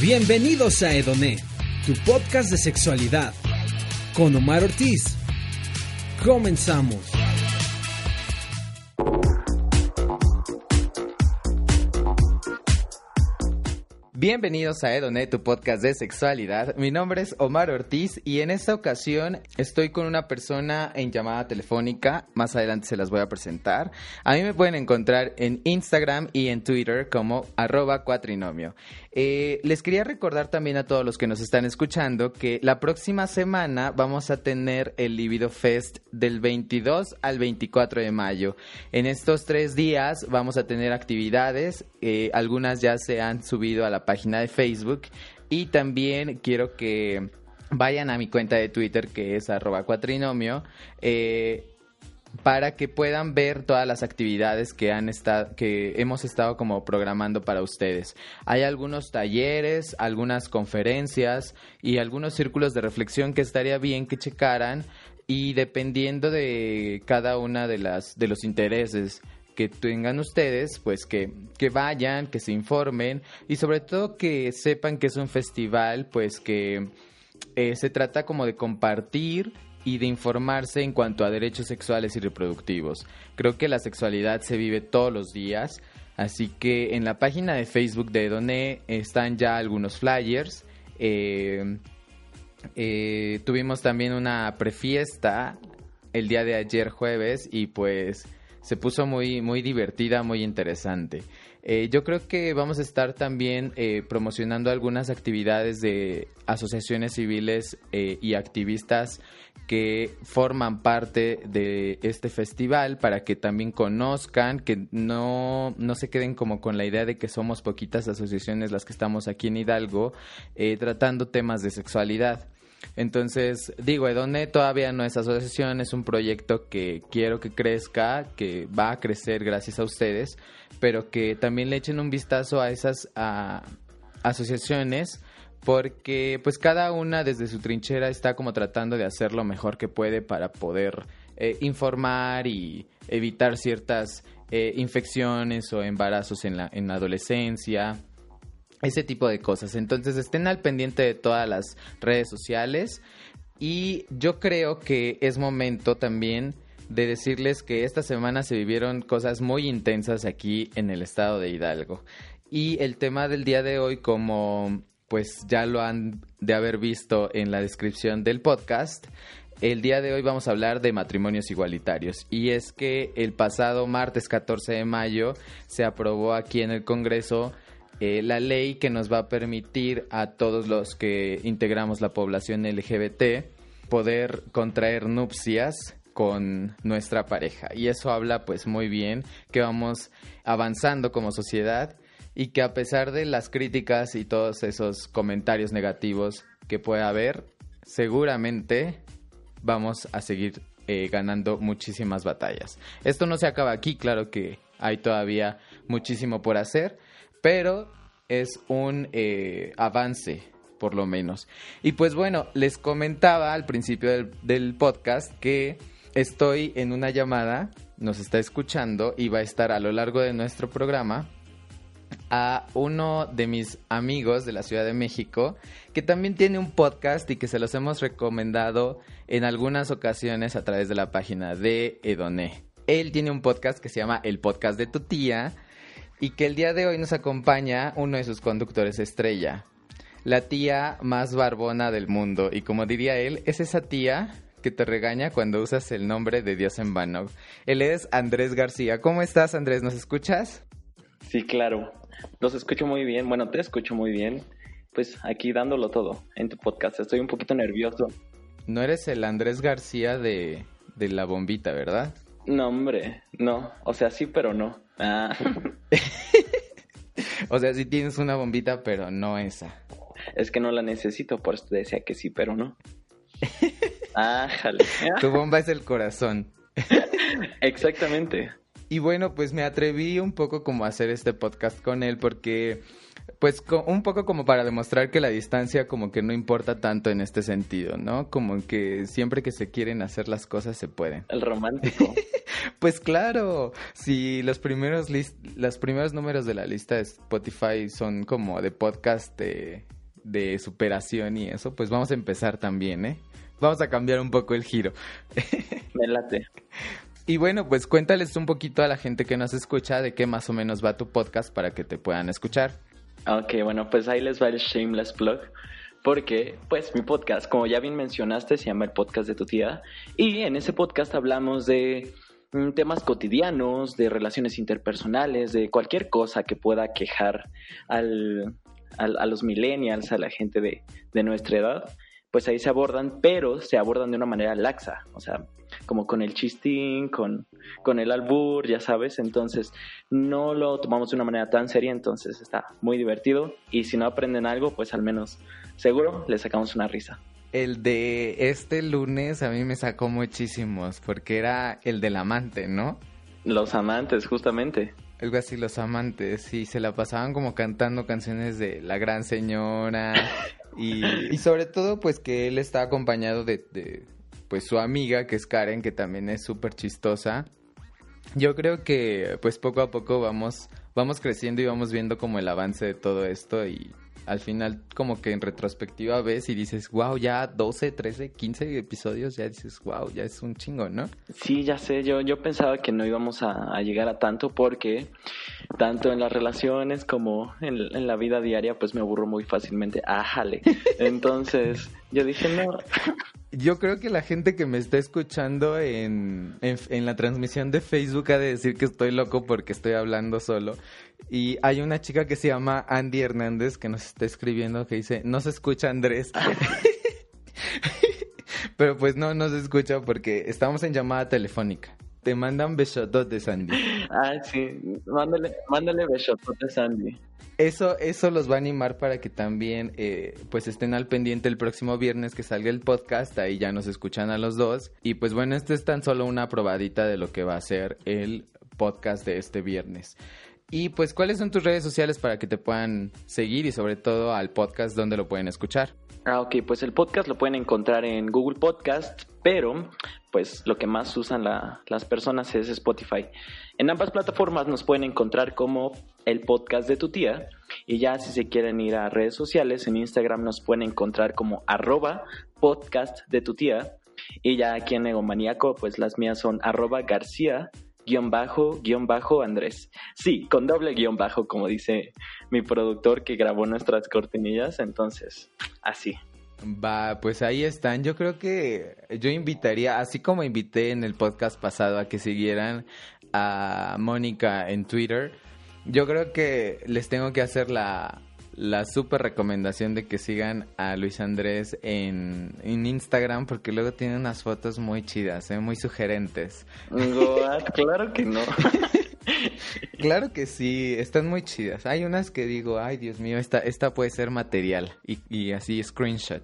Bienvenidos a Edoné, tu podcast de sexualidad, con Omar Ortiz. Comenzamos. Bienvenidos a Edonet, tu podcast de sexualidad. Mi nombre es Omar Ortiz y en esta ocasión estoy con una persona en llamada telefónica. Más adelante se las voy a presentar. A mí me pueden encontrar en Instagram y en Twitter como arroba cuatrinomio. Eh, les quería recordar también a todos los que nos están escuchando que la próxima semana vamos a tener el Libido Fest del 22 al 24 de mayo. En estos tres días vamos a tener actividades, eh, algunas ya se han subido a la página de Facebook y también quiero que vayan a mi cuenta de Twitter que es arroba cuatrinomio. Eh, para que puedan ver todas las actividades que han estado que hemos estado como programando para ustedes. Hay algunos talleres, algunas conferencias y algunos círculos de reflexión que estaría bien que checaran y dependiendo de cada una de las de los intereses que tengan ustedes, pues que, que vayan, que se informen y sobre todo que sepan que es un festival, pues que eh, se trata como de compartir y de informarse en cuanto a derechos sexuales y reproductivos. Creo que la sexualidad se vive todos los días, así que en la página de Facebook de Doné están ya algunos flyers. Eh, eh, tuvimos también una prefiesta el día de ayer jueves y pues se puso muy, muy divertida, muy interesante. Eh, yo creo que vamos a estar también eh, promocionando algunas actividades de asociaciones civiles eh, y activistas que forman parte de este festival para que también conozcan, que no, no se queden como con la idea de que somos poquitas asociaciones las que estamos aquí en Hidalgo tratando temas de sexualidad. Entonces, digo, Edone todavía no es asociación, es un proyecto que quiero que crezca, que va a crecer gracias a ustedes, pero que también le echen un vistazo a esas asociaciones porque pues cada una desde su trinchera está como tratando de hacer lo mejor que puede para poder eh, informar y evitar ciertas eh, infecciones o embarazos en la, en la adolescencia ese tipo de cosas. Entonces estén al pendiente de todas las redes sociales y yo creo que es momento también de decirles que esta semana se vivieron cosas muy intensas aquí en el estado de Hidalgo. Y el tema del día de hoy, como pues ya lo han de haber visto en la descripción del podcast, el día de hoy vamos a hablar de matrimonios igualitarios. Y es que el pasado martes 14 de mayo se aprobó aquí en el Congreso eh, la ley que nos va a permitir a todos los que integramos la población LGBT poder contraer nupcias con nuestra pareja. Y eso habla pues muy bien que vamos avanzando como sociedad y que a pesar de las críticas y todos esos comentarios negativos que pueda haber, seguramente vamos a seguir eh, ganando muchísimas batallas. Esto no se acaba aquí, claro que hay todavía muchísimo por hacer, pero es un eh, avance, por lo menos. Y pues bueno, les comentaba al principio del, del podcast que estoy en una llamada, nos está escuchando y va a estar a lo largo de nuestro programa a uno de mis amigos de la Ciudad de México que también tiene un podcast y que se los hemos recomendado en algunas ocasiones a través de la página de Edoné. Él tiene un podcast que se llama El Podcast de tu tía y que el día de hoy nos acompaña uno de sus conductores estrella, la tía más barbona del mundo. Y como diría él, es esa tía que te regaña cuando usas el nombre de Dios en vano. Él es Andrés García. ¿Cómo estás, Andrés? ¿Nos escuchas? Sí, claro. Los escucho muy bien. Bueno, te escucho muy bien. Pues aquí dándolo todo en tu podcast. Estoy un poquito nervioso. No eres el Andrés García de, de la bombita, ¿verdad? No, hombre, no. O sea, sí, pero no. Ah. o sea, sí tienes una bombita, pero no esa. Es que no la necesito, por eso te decía que sí, pero no. ah, jale. Tu bomba es el corazón. Exactamente. Y bueno, pues me atreví un poco como a hacer este podcast con él porque pues un poco como para demostrar que la distancia como que no importa tanto en este sentido, ¿no? Como que siempre que se quieren hacer las cosas se pueden. El romántico. pues claro, si los primeros los primeros números de la lista de Spotify son como de podcast de, de superación y eso, pues vamos a empezar también, ¿eh? Vamos a cambiar un poco el giro. Me late. Y bueno, pues cuéntales un poquito a la gente que nos escucha de qué más o menos va tu podcast para que te puedan escuchar. Ok, bueno, pues ahí les va el shameless plug. Porque, pues, mi podcast, como ya bien mencionaste, se llama el podcast de tu tía. Y en ese podcast hablamos de mm, temas cotidianos, de relaciones interpersonales, de cualquier cosa que pueda quejar al, a los millennials, a la gente de, de nuestra edad pues ahí se abordan, pero se abordan de una manera laxa, o sea, como con el chistín, con, con el albur, ya sabes, entonces no lo tomamos de una manera tan seria, entonces está muy divertido y si no aprenden algo, pues al menos seguro les sacamos una risa. El de este lunes a mí me sacó muchísimos porque era el del amante, ¿no? Los amantes, justamente. Algo así, los amantes, y se la pasaban como cantando canciones de La Gran Señora, y, sobre todo, pues que él está acompañado de, de, pues su amiga, que es Karen, que también es súper chistosa. Yo creo que pues poco a poco vamos, vamos creciendo y vamos viendo como el avance de todo esto y al final como que en retrospectiva ves y dices, wow, ya 12, 13, 15 episodios, ya dices, wow, ya es un chingo, ¿no? Sí, ya sé, yo, yo pensaba que no íbamos a, llegar a tanto porque tanto en las relaciones como en, la vida diaria pues me aburro muy fácilmente, ájale. Entonces yo dije, no. Yo creo que la gente que me está escuchando en, en, la transmisión de Facebook ha de decir que estoy loco porque estoy hablando solo. Y hay una chica que se llama Andy Hernández que nos está escribiendo que dice, no se escucha Andrés. Pero pues no, no se escucha porque estamos en llamada telefónica. Te mandan de Sandy. Ah, sí. Mándale, mándale de Sandy. Eso, eso los va a animar para que también eh, pues estén al pendiente el próximo viernes que salga el podcast, ahí ya nos escuchan a los dos. Y pues bueno, esto es tan solo una probadita de lo que va a ser el podcast de este viernes. Y pues, ¿cuáles son tus redes sociales para que te puedan seguir y sobre todo al podcast donde lo pueden escuchar? Ah, ok, pues el podcast lo pueden encontrar en Google Podcast, pero pues lo que más usan las personas es Spotify. En ambas plataformas nos pueden encontrar como el podcast de tu tía y ya si se quieren ir a redes sociales, en Instagram nos pueden encontrar como arroba podcast de tu tía y ya aquí en Egomaníaco pues las mías son arroba García guion bajo, guion bajo Andrés. Sí, con doble guion bajo, como dice mi productor que grabó nuestras cortinillas, entonces, así. Va, pues ahí están. Yo creo que yo invitaría, así como invité en el podcast pasado a que siguieran a Mónica en Twitter, yo creo que les tengo que hacer la, la super recomendación de que sigan a Luis Andrés en, Instagram porque luego tiene unas fotos muy chidas, ¿eh? muy sugerentes. claro que no. claro que sí, están muy chidas. Hay unas que digo, ay Dios mío, esta, esta puede ser material y, y así screenshot.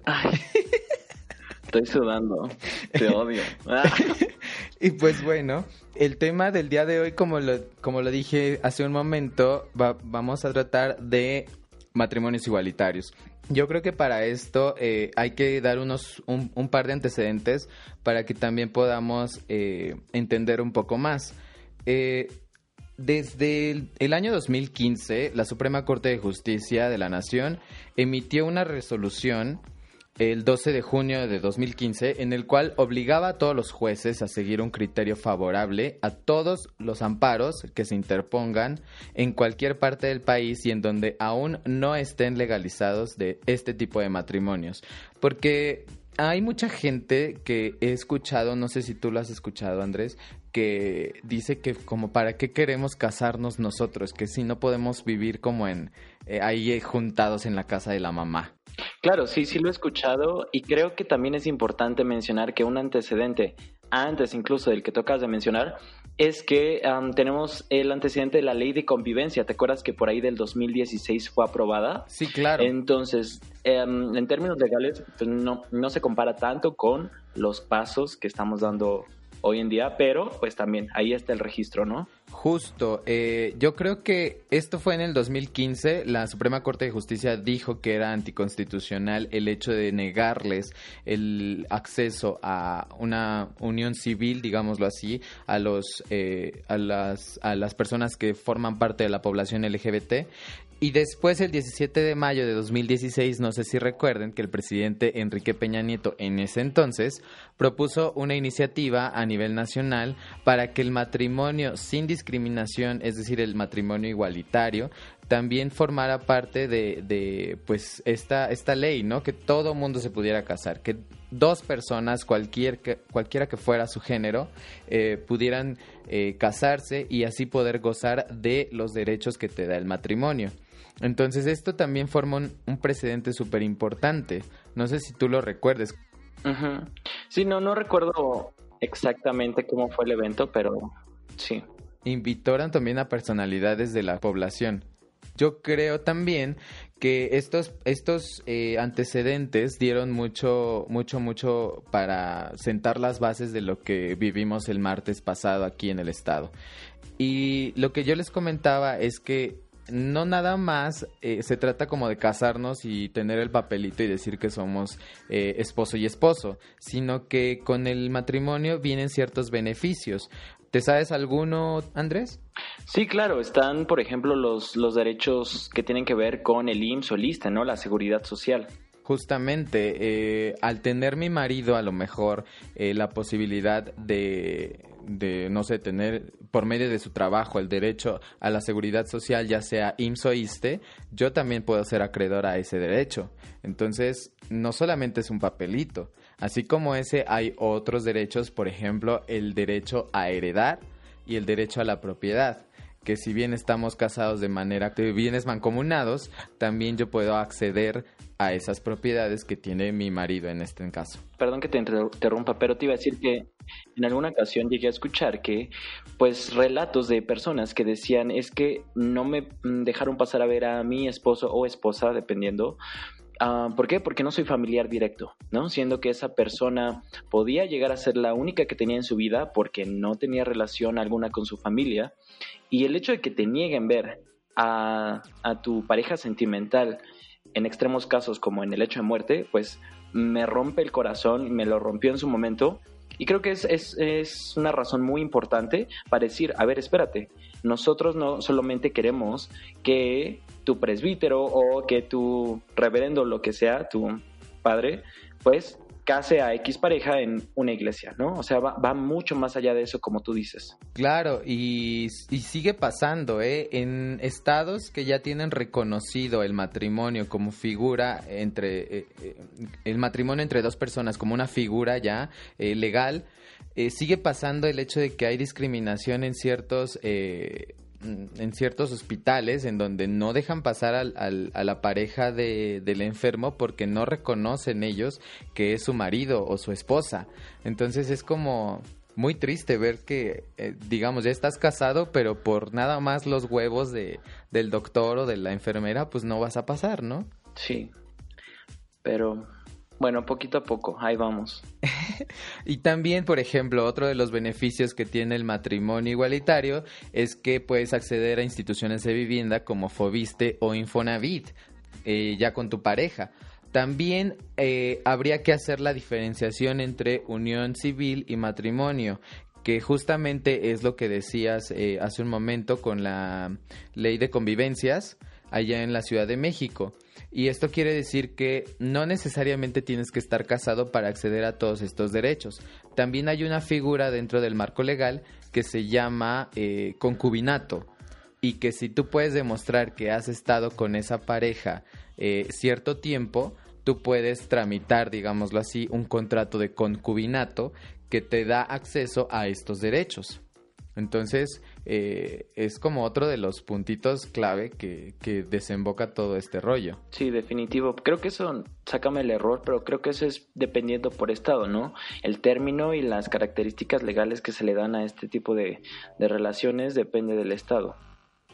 estoy sudando, te odio. y pues bueno, el tema del día de hoy, como lo, como lo dije hace un momento, vamos a tratar de matrimonios igualitarios. Yo creo que para esto eh, hay que dar unos un, par de antecedentes para que también podamos eh, entender un poco más. Eh, desde el, el, año 2015, la Suprema Corte de Justicia de la Nación emitió una resolución el 12 de junio de 2015, en el cual obligaba a todos los jueces a seguir un criterio favorable a todos los amparos que se interpongan en cualquier parte del país y en donde aún no estén legalizados de este tipo de matrimonios. Porque hay mucha gente que he escuchado, no sé si tú lo has escuchado Andrés, que dice que como para qué queremos casarnos nosotros, que si no podemos vivir como en eh, ahí juntados en la casa de la mamá. Claro, sí, sí lo he escuchado y creo que también es importante mencionar que un antecedente, antes incluso del que tocas de mencionar, es que tenemos el antecedente de la ley de convivencia. ¿Te acuerdas que por ahí del 2016 fue aprobada? Sí, claro. Entonces, em, en términos legales, pues, no, no se compara tanto con los pasos que estamos dando hoy en día, pero pues también ahí está el registro, ¿no? Justo, eh, yo creo que esto fue en el 2015, la Suprema Corte de Justicia dijo que era anticonstitucional el hecho de negarles el acceso a una unión civil, digámoslo así, a los eh, a las a las personas que forman parte de la población LGBT y después, el 17 de mayo de 2016, no sé si recuerden que el presidente Enrique Peña Nieto, en ese entonces, propuso una iniciativa a nivel nacional para que el matrimonio sin discriminación, es decir, el matrimonio igualitario, también formara parte de, de pues esta, esta ley, ¿no? Que todo mundo se pudiera casar, que dos personas, cualquier, cualquiera que fuera su género, eh, pudieran eh, casarse y así poder gozar de los derechos que te da el matrimonio. Entonces esto también forma un, precedente súper importante. No sé si tú lo recuerdes. Sí, no, no recuerdo exactamente cómo fue el evento, pero sí. Invitaron también a personalidades de la población. Yo creo también que estos, estos eh, antecedentes dieron mucho, mucho, mucho para sentar las bases de lo que vivimos el martes pasado aquí en el estado. Y lo que yo les comentaba es que no nada más eh, se trata como de casarnos y tener el papelito y decir que somos eh, esposo y esposo, sino que con el matrimonio vienen ciertos beneficios. ¿Te sabes alguno, Andrés? Sí, claro, están, por ejemplo, los, los derechos que tienen que ver con el IMSS o el ISTE, ¿no? La seguridad social. Justamente, eh, al tener mi marido a lo mejor la posibilidad de de, no sé, tener por medio de su trabajo el derecho a la seguridad social, ya sea IMSS o ISTE, yo también puedo ser acreedor a ese derecho. Entonces, no solamente es un papelito. Así como ese, hay otros derechos, por ejemplo, el derecho a heredar y el derecho a la propiedad que si bien estamos casados de manera de bienes mancomunados, también yo puedo acceder a esas propiedades que tiene mi marido en este caso. Perdón que te interrumpa, pero te iba a decir que en alguna ocasión llegué a escuchar que, pues, relatos de personas que decían es que no me dejaron pasar a ver a mi esposo o esposa, dependiendo, Ah, ¿Por qué? Porque no soy familiar directo, ¿no? Siendo que esa persona podía llegar a ser la única que tenía en su vida porque no tenía relación alguna con su familia. Y el hecho de que te nieguen ver a tu pareja sentimental en extremos casos como en el hecho de muerte, pues me rompe el corazón, me lo rompió en su momento. Y creo que es, es, es una razón muy importante para decir, a ver, espérate, nosotros no solamente queremos que tu presbítero o que tu reverendo, lo que sea, tu padre, pues case a X pareja en una iglesia, ¿no? O sea, va, mucho más allá de eso, como tú dices. Claro, y, sigue pasando, ¿eh? En estados que ya tienen reconocido el matrimonio como figura entre, eh, eh, el matrimonio entre dos personas como una figura ya eh, legal, sigue pasando el hecho de que hay discriminación en ciertos eh, en ciertos hospitales en donde no dejan pasar al, a la pareja de, del enfermo porque no reconocen ellos que es su marido o su esposa. Entonces es como muy triste ver que, eh, digamos, ya estás casado, pero por nada más los huevos de, del doctor o de la enfermera, pues no vas a pasar, ¿no? Sí. Pero bueno, poquito a poco, ahí vamos. y también, por ejemplo, otro de los beneficios que tiene el matrimonio igualitario es que puedes acceder a instituciones de vivienda como Fobiste o Infonavit, eh, ya con tu pareja. También eh, habría que hacer la diferenciación entre unión civil y matrimonio, que justamente es lo que decías eh, hace un momento con la ley de convivencias allá en la Ciudad de México. Y esto quiere decir que no necesariamente tienes que estar casado para acceder a todos estos derechos. También hay una figura dentro del marco legal que se llama eh, concubinato y que si tú puedes demostrar que has estado con esa pareja eh, cierto tiempo, tú puedes tramitar, digámoslo así, un contrato de concubinato que te da acceso a estos derechos. Entonces, eh, es como otro de los puntitos clave que, que, desemboca todo este rollo. Sí, definitivo. Creo que eso, sácame el error, pero creo que eso es dependiendo por estado, ¿no? El término y las características legales que se le dan a este tipo de, de relaciones depende del estado.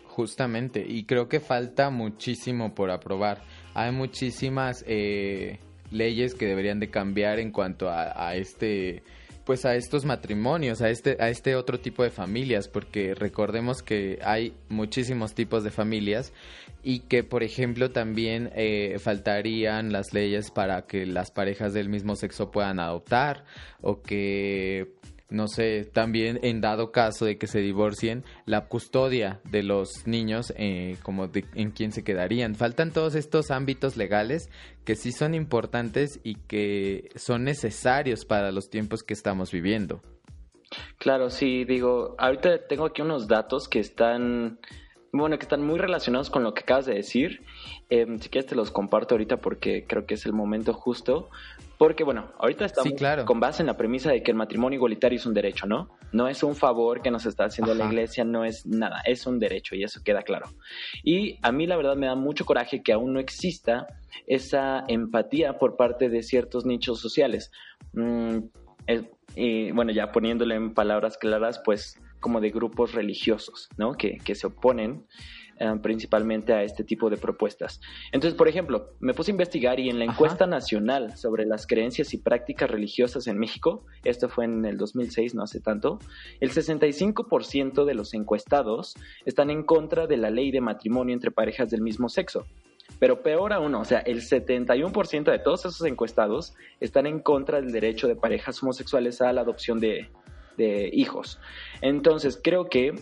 Justamente, y creo que falta muchísimo por aprobar. Hay muchísimas eh, leyes que deberían de cambiar en cuanto a, a este pues a estos matrimonios, a este, a este otro tipo de familias, porque recordemos que hay muchísimos tipos de familias y que, por ejemplo, también eh, faltarían las leyes para que las parejas del mismo sexo puedan adoptar o que no sé, también en dado caso de que se divorcien, la custodia de los niños, eh, como de, en quién se quedarían. Faltan todos estos ámbitos legales que sí son importantes y que son necesarios para los tiempos que estamos viviendo. Claro, sí, digo, ahorita tengo aquí unos datos que están, bueno, que están muy relacionados con lo que acabas de decir. Eh, si quieres te los comparto ahorita porque creo que es el momento justo. Porque, bueno, ahorita estamos con base en la premisa de que el matrimonio igualitario es un derecho, ¿no? No es un favor que nos está haciendo la iglesia, no es nada, es un derecho y eso queda claro. Y a mí la verdad me da mucho coraje que aún no exista esa empatía por parte de ciertos nichos sociales. Mm, y bueno, ya poniéndole en palabras claras, pues como de grupos religiosos, ¿no? Que, que se oponen eh, principalmente a este tipo de propuestas. Entonces, por ejemplo, me puse a investigar y en la encuesta nacional sobre las creencias y prácticas religiosas en México, esto fue en el 2006, no hace tanto, el 65% de los encuestados están en contra de la ley de matrimonio entre parejas del mismo sexo. Pero peor aún, o sea, el 71% de todos esos encuestados están en contra del derecho de parejas homosexuales a la adopción de, de hijos. Entonces, creo que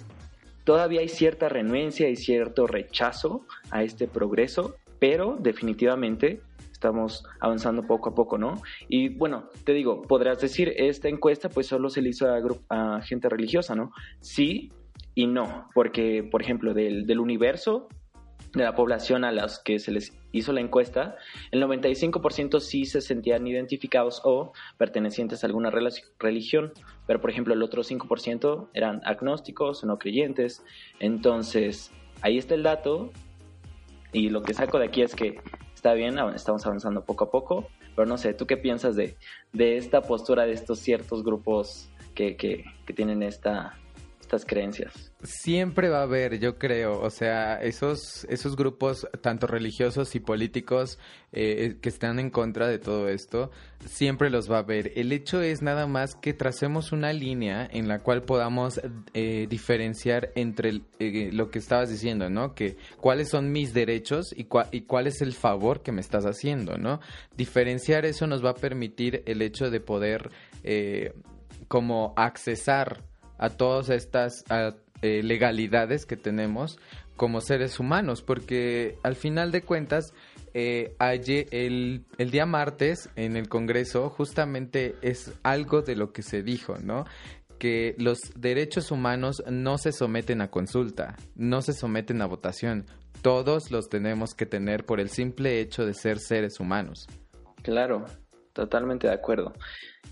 Todavía hay cierta renuencia y cierto rechazo a este progreso, pero definitivamente estamos avanzando poco a poco, ¿no? Y bueno, te digo, podrás decir, esta encuesta pues solo se le hizo a, gente religiosa, ¿no? Sí y no, porque, por ejemplo, del, del universo de la población a las que se les hizo la encuesta, el 95% sí se sentían identificados o pertenecientes a alguna religión, pero por ejemplo el otro 5% eran agnósticos no creyentes. Entonces, ahí está el dato y lo que saco de aquí es que está bien, estamos avanzando poco a poco, pero no sé, ¿tú qué piensas de, de esta postura de estos ciertos grupos que, que tienen esta, estas creencias? Siempre va a haber, yo creo, o sea, esos, esos grupos, tanto religiosos y políticos, eh, que están en contra de todo esto, siempre los va a haber. El hecho es nada más que tracemos una línea en la cual podamos eh, diferenciar entre eh, lo que estabas diciendo, ¿no? Que cuáles son mis derechos y, y cuál es el favor que me estás haciendo, ¿no? Diferenciar eso nos va a permitir el hecho de poder como accesar a todas estas eh, legalidades que tenemos como seres humanos, porque al final de cuentas, eh, el, el, día martes en el Congreso justamente es algo de lo que se dijo, ¿no? Que los derechos humanos no se someten a consulta, no se someten a votación. Todos los tenemos que tener por el simple hecho de ser seres humanos. Claro, totalmente de acuerdo.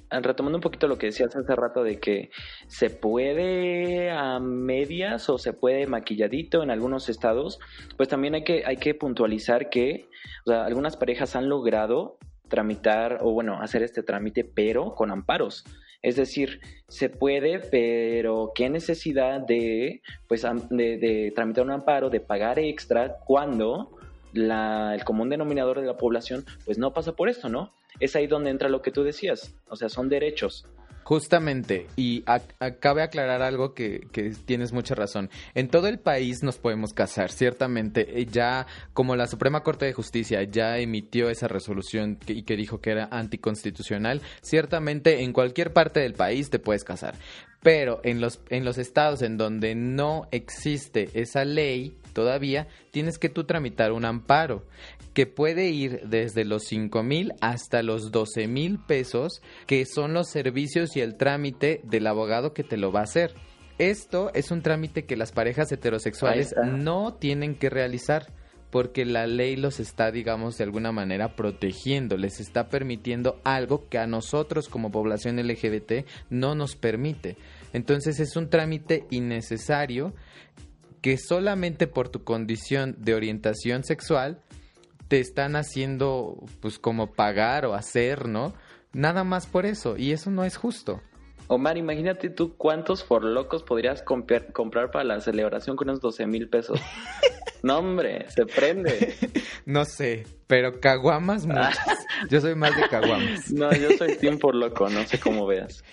Ah, retomando un poquito lo que decías hace rato de que se puede a medias o se puede maquilladito en algunos estados, pues también hay que, hay que puntualizar que algunas parejas han logrado tramitar o bueno, hacer este trámite, pero con amparos. Es decir, se puede, pero qué necesidad de, pues, de, de tramitar un amparo, de pagar extra cuando la, el común denominador de la población, pues no pasa por esto, ¿no? Es ahí donde entra lo que tú decías, o sea, son derechos. Justamente, y cabe aclarar algo que, que, tienes mucha razón. En todo el país nos podemos casar, ciertamente. Eh, ya, como la Suprema Corte de Justicia ya emitió esa resolución y que dijo que era anticonstitucional, ciertamente en cualquier parte del país te puedes casar. Pero en los, en los estados en donde no existe esa ley, todavía, tienes que tú tramitar un amparo que puede ir desde los 5 mil hasta los 12 mil pesos, que son los servicios y el trámite del abogado que te lo va a hacer. Esto es un trámite que las parejas heterosexuales no tienen que realizar porque la ley los está, digamos, de alguna manera protegiendo, les está permitiendo algo que a nosotros como población LGBT no nos permite. Entonces es un trámite innecesario que solamente por tu condición de orientación sexual te están haciendo pues como pagar o hacer, ¿no? Nada más por eso, y eso no es justo. Omar, imagínate tú cuántos forlocos podrías comprar para la celebración con unos 12 mil pesos. no, hombre, se prende. No sé, pero caguamas muchas. Yo soy más de caguamas. no, yo soy team loco, no sé cómo veas.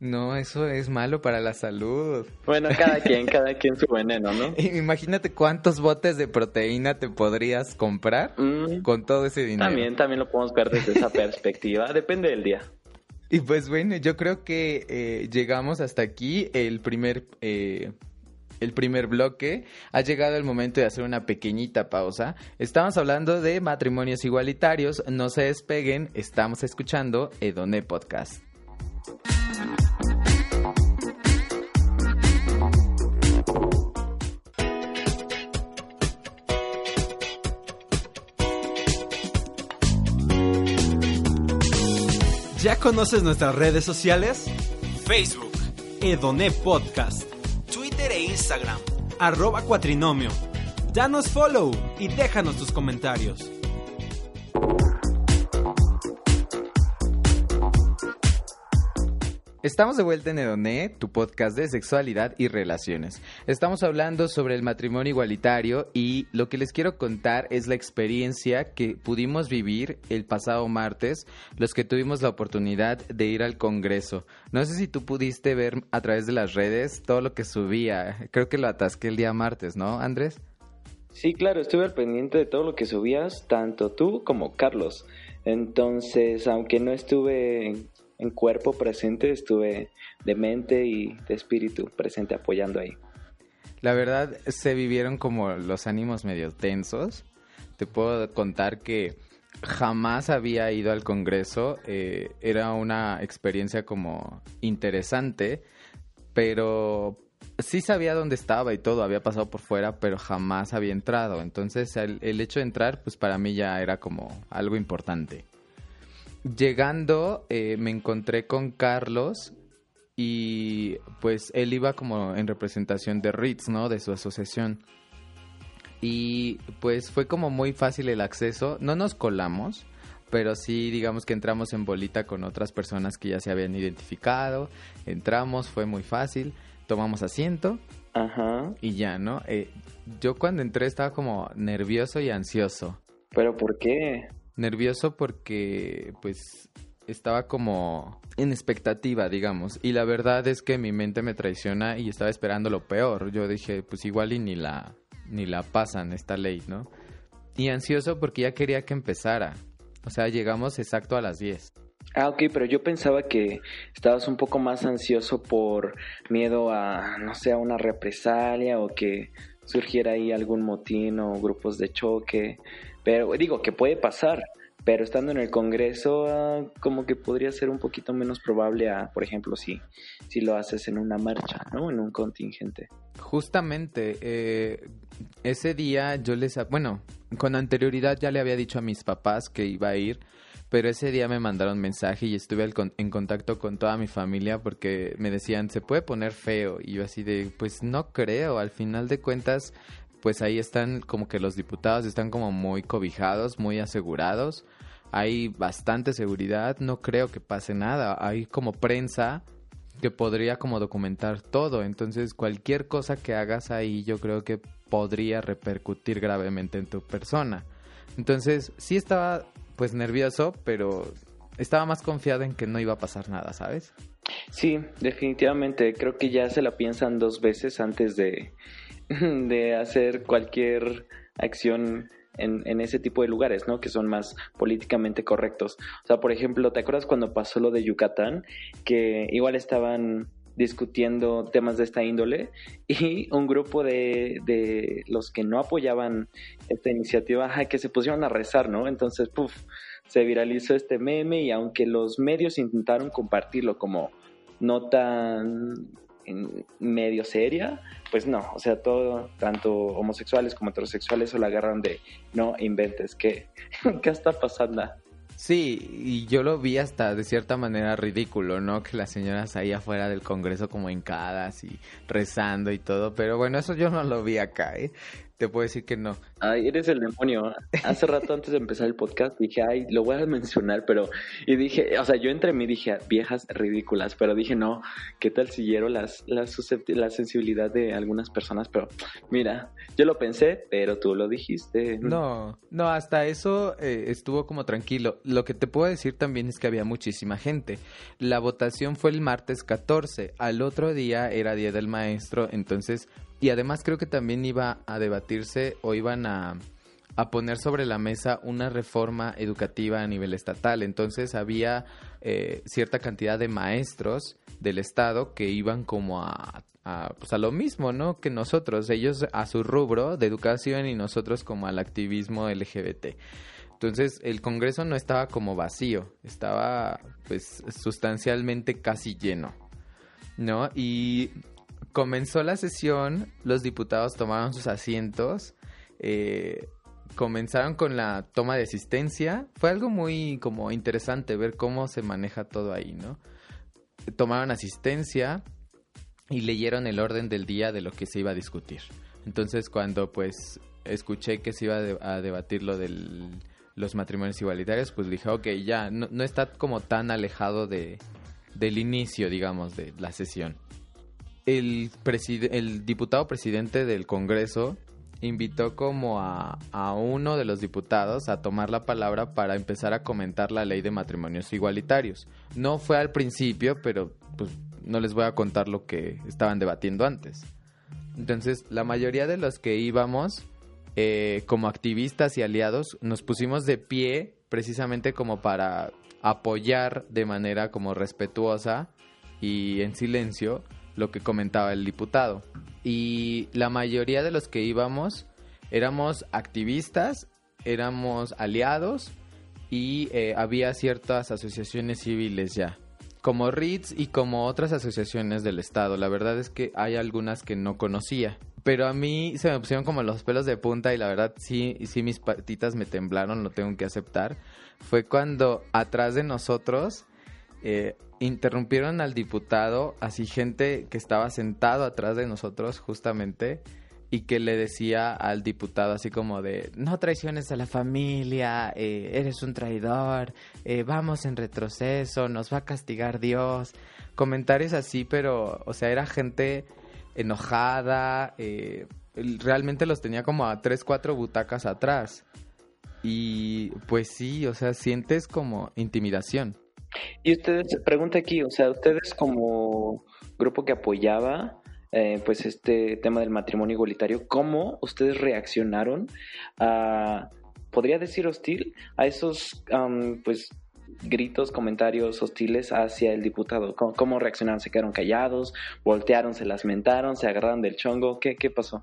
No, eso es malo para la salud. Bueno, cada quien, cada quien su veneno, ¿no? Imagínate cuántos botes de proteína te podrías comprar mm, con todo ese dinero. También, también lo podemos ver desde esa perspectiva, depende del día. Y pues bueno, yo creo que eh, llegamos hasta aquí el primer eh, el primer bloque, ha llegado el momento de hacer una pequeñita pausa. Estamos hablando de matrimonios igualitarios, no se despeguen, estamos escuchando Edone Podcast. ¿Ya conoces nuestras redes sociales? Facebook, Edone Podcast, Twitter e Instagram, arroba cuatrinomio. Danos follow y déjanos tus comentarios. Estamos de vuelta en Edoné, tu podcast de sexualidad y relaciones. Estamos hablando sobre el matrimonio igualitario y lo que les quiero contar es la experiencia que pudimos vivir el pasado martes, los que tuvimos la oportunidad de ir al Congreso. No sé si tú pudiste ver a través de las redes todo lo que subía. Creo que lo atasqué el día martes, ¿no, Andrés? Sí, claro, estuve al pendiente de todo lo que subías, tanto tú como Carlos. Entonces, aunque no estuve en cuerpo presente, estuve de mente y de espíritu presente apoyando ahí. La verdad, se vivieron como los ánimos medio tensos. Te puedo contar que jamás había ido al Congreso. Eh, era una experiencia como interesante, pero sí sabía dónde estaba y todo, había pasado por fuera, pero jamás había entrado. Entonces el, el hecho de entrar, pues para mí ya era como algo importante. Llegando eh, me encontré con Carlos y pues él iba como en representación de Ritz, ¿no? De su asociación. Y pues fue como muy fácil el acceso. No nos colamos, pero sí digamos que entramos en bolita con otras personas que ya se habían identificado. Entramos, fue muy fácil. Tomamos asiento. Ajá. Y ya, ¿no? Eh, yo cuando entré estaba como nervioso y ansioso. ¿Pero por qué? Nervioso porque pues estaba como en expectativa, digamos. Y la verdad es que mi mente me traiciona y estaba esperando lo peor. Yo dije, pues igual y ni la, ni la pasan esta ley, ¿no? Y ansioso porque ya quería que empezara. O sea, llegamos exacto a las 10. Ah, ok, pero yo pensaba que estabas un poco más ansioso por miedo a, no sé, a una represalia o que surgiera ahí algún motín o grupos de choque. Pero digo que puede pasar, pero estando en el Congreso ah, como que podría ser un poquito menos probable a, por ejemplo, si, si lo haces en una marcha, ¿no? En un contingente. Justamente, eh, ese día yo les, bueno, con anterioridad ya le había dicho a mis papás que iba a ir, pero ese día me mandaron mensaje y estuve en contacto con toda mi familia porque me decían, se puede poner feo. Y yo así de, pues no creo, al final de cuentas pues ahí están como que los diputados están como muy cobijados, muy asegurados. Hay bastante seguridad, no creo que pase nada. Hay como prensa que podría como documentar todo. Entonces cualquier cosa que hagas ahí yo creo que podría repercutir gravemente en tu persona. Entonces sí estaba pues nervioso, pero estaba más confiado en que no iba a pasar nada, ¿sabes? Sí, definitivamente. Creo que ya se la piensan dos veces antes de, de hacer cualquier acción en, en, ese tipo de lugares, ¿no? Que son más políticamente correctos. O sea, por ejemplo, ¿te acuerdas cuando pasó lo de Yucatán? Que igual estaban discutiendo temas de esta índole y un grupo de, de los que no apoyaban esta iniciativa, que se pusieron a rezar, ¿no? Entonces, puff, se viralizó este meme y aunque los medios intentaron compartirlo como no tan medio seria, pues no, o sea, todo, tanto homosexuales como heterosexuales se la agarran de no inventes, ¿qué, ¿qué está pasando? Sí, y yo lo vi hasta de cierta manera ridículo, ¿no? Que las señoras ahí afuera del Congreso como hincadas y rezando y todo, pero bueno, eso yo no lo vi acá, ¿eh? Te puedo decir que no. Ay, eres el demonio. Hace rato antes de empezar el podcast dije, ay, lo voy a mencionar, pero... Y dije, o sea, yo entre mí dije, viejas ridículas, pero dije, no, ¿qué tal si hiero las, las la sensibilidad de algunas personas? Pero mira, yo lo pensé, pero tú lo dijiste. No, no, hasta eso eh, estuvo como tranquilo. Lo que te puedo decir también es que había muchísima gente. La votación fue el martes 14, al otro día era Día del Maestro, entonces y además creo que también iba a debatirse o iban a, poner sobre la mesa una reforma educativa a nivel estatal. Entonces había eh, cierta cantidad de maestros del Estado que iban como a, a, pues a lo mismo, ¿no? Que nosotros, ellos a su rubro de educación y nosotros como al activismo LGBT. Entonces el Congreso no estaba como vacío, estaba pues sustancialmente casi lleno, ¿no? Y comenzó la sesión, los diputados tomaron sus asientos, eh, comenzaron con la toma de asistencia. Fue algo muy como interesante ver cómo se maneja todo ahí, ¿no? Tomaron asistencia y leyeron el orden del día de lo que se iba a discutir. Entonces cuando pues escuché que se iba a, debatir lo de los matrimonios igualitarios, pues dije, ok, ya, no, no está como tan alejado de, del inicio, digamos, de la sesión el, el diputado presidente del Congreso invitó como a, uno de los diputados a tomar la palabra para empezar a comentar la ley de matrimonios igualitarios. No fue al principio, pero pues no les voy a contar lo que estaban debatiendo antes. Entonces, la mayoría de los que íbamos eh, como activistas y aliados nos pusimos de pie precisamente como para apoyar de manera como respetuosa y en silencio lo que comentaba el diputado. Y la mayoría de los que íbamos éramos activistas, éramos aliados y eh, había ciertas asociaciones civiles ya, como RITS y como otras asociaciones del Estado. La verdad es que hay algunas que no conocía. Pero a mí se me pusieron como los pelos de punta y la verdad sí, sí mis patitas me temblaron, lo tengo que aceptar. Fue cuando atrás de nosotros eh, interrumpieron al diputado, así gente que estaba sentado atrás de nosotros justamente y que le decía al diputado así como de no traiciones a la familia, eh, eres un traidor, eh, vamos en retroceso, nos va a castigar Dios, comentarios así, pero o sea era gente enojada, eh, realmente los tenía como a tres, cuatro butacas atrás y pues sí, o sea sientes como intimidación. Y ustedes, pregunta aquí, o sea, ustedes como grupo que apoyaba eh, pues este tema del matrimonio igualitario, ¿cómo ustedes reaccionaron a, podría decir hostil, a esos pues gritos, comentarios hostiles hacia el diputado? ¿Cómo, reaccionaron? ¿Se quedaron callados? ¿Voltearon? ¿Se lamentaron? ¿Se agarraron del chongo? ¿Qué, qué pasó?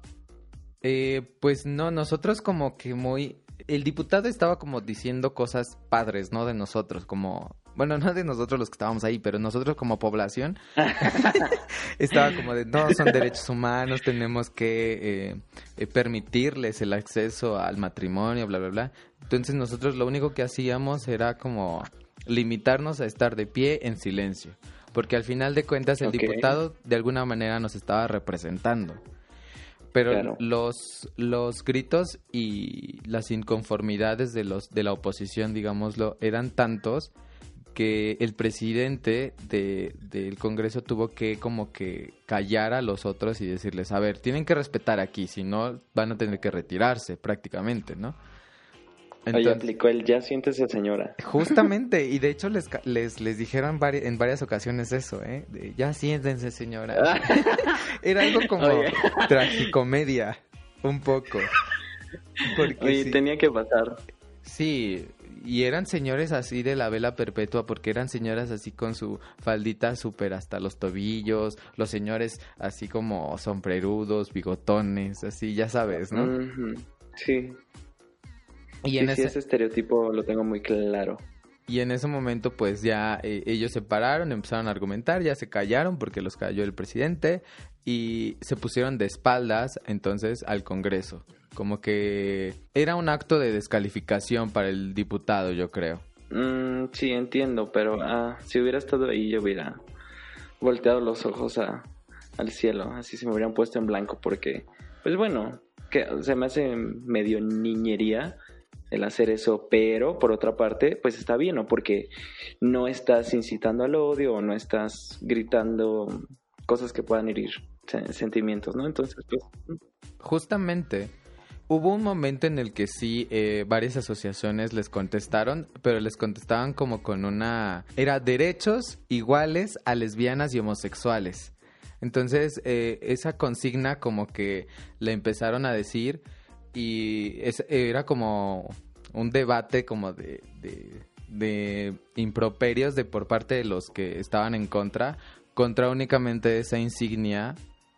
Eh, pues no, nosotros como que muy... El diputado estaba como diciendo cosas padres, ¿no? De nosotros, como bueno, no de nosotros los que estábamos ahí, pero nosotros como población, estaba como de, no, son derechos humanos, tenemos que eh, eh, permitirles el acceso al matrimonio, bla, bla, bla. Entonces nosotros lo único que hacíamos era como limitarnos a estar de pie en silencio, porque al final de cuentas el diputado de alguna manera nos estaba representando. Pero los, los gritos y las inconformidades de los de la oposición, digámoslo, eran tantos que el presidente de, del Congreso tuvo que como que callar a los otros y decirles, a ver, tienen que respetar aquí, si no van a tener que retirarse prácticamente, ¿no? Entonces, aplicó el ya siéntese señora. Justamente, y de hecho les, les, les dijeron en varias ocasiones eso, ¿eh? ya siéntense señora. Era algo como tragicomedia, un poco. Porque tenía que pasar. Sí, y eran señores así de la vela perpetua, porque eran señoras así con su faldita súper hasta los tobillos, los señores así como sombrerudos, bigotones, así, ya sabes, ¿no? Sí. Y en ese... ese estereotipo lo tengo muy claro. Y en ese momento pues ya eh, ellos se pararon, empezaron a argumentar, ya se callaron porque los cayó el presidente y se pusieron de espaldas entonces al Congreso como que era un acto de descalificación para el diputado, yo creo. Mm, sí, entiendo, pero ah, si hubiera estado ahí yo hubiera volteado los ojos a, al cielo, así se me hubieran puesto en blanco porque, pues bueno, que se me hace medio niñería el hacer eso, pero por otra parte, pues está bien, ¿no? Porque no estás incitando al odio o no estás gritando cosas que puedan herir sentimientos, ¿no? Entonces, pues... Justamente, hubo un momento en el que sí, eh, varias asociaciones les contestaron, pero les contestaban como con una... Era derechos iguales a lesbianas y homosexuales. Entonces, eh, esa consigna como que le empezaron a decir y era como un debate como de, de, improperios de por parte de los que estaban en contra, contra únicamente esa insignia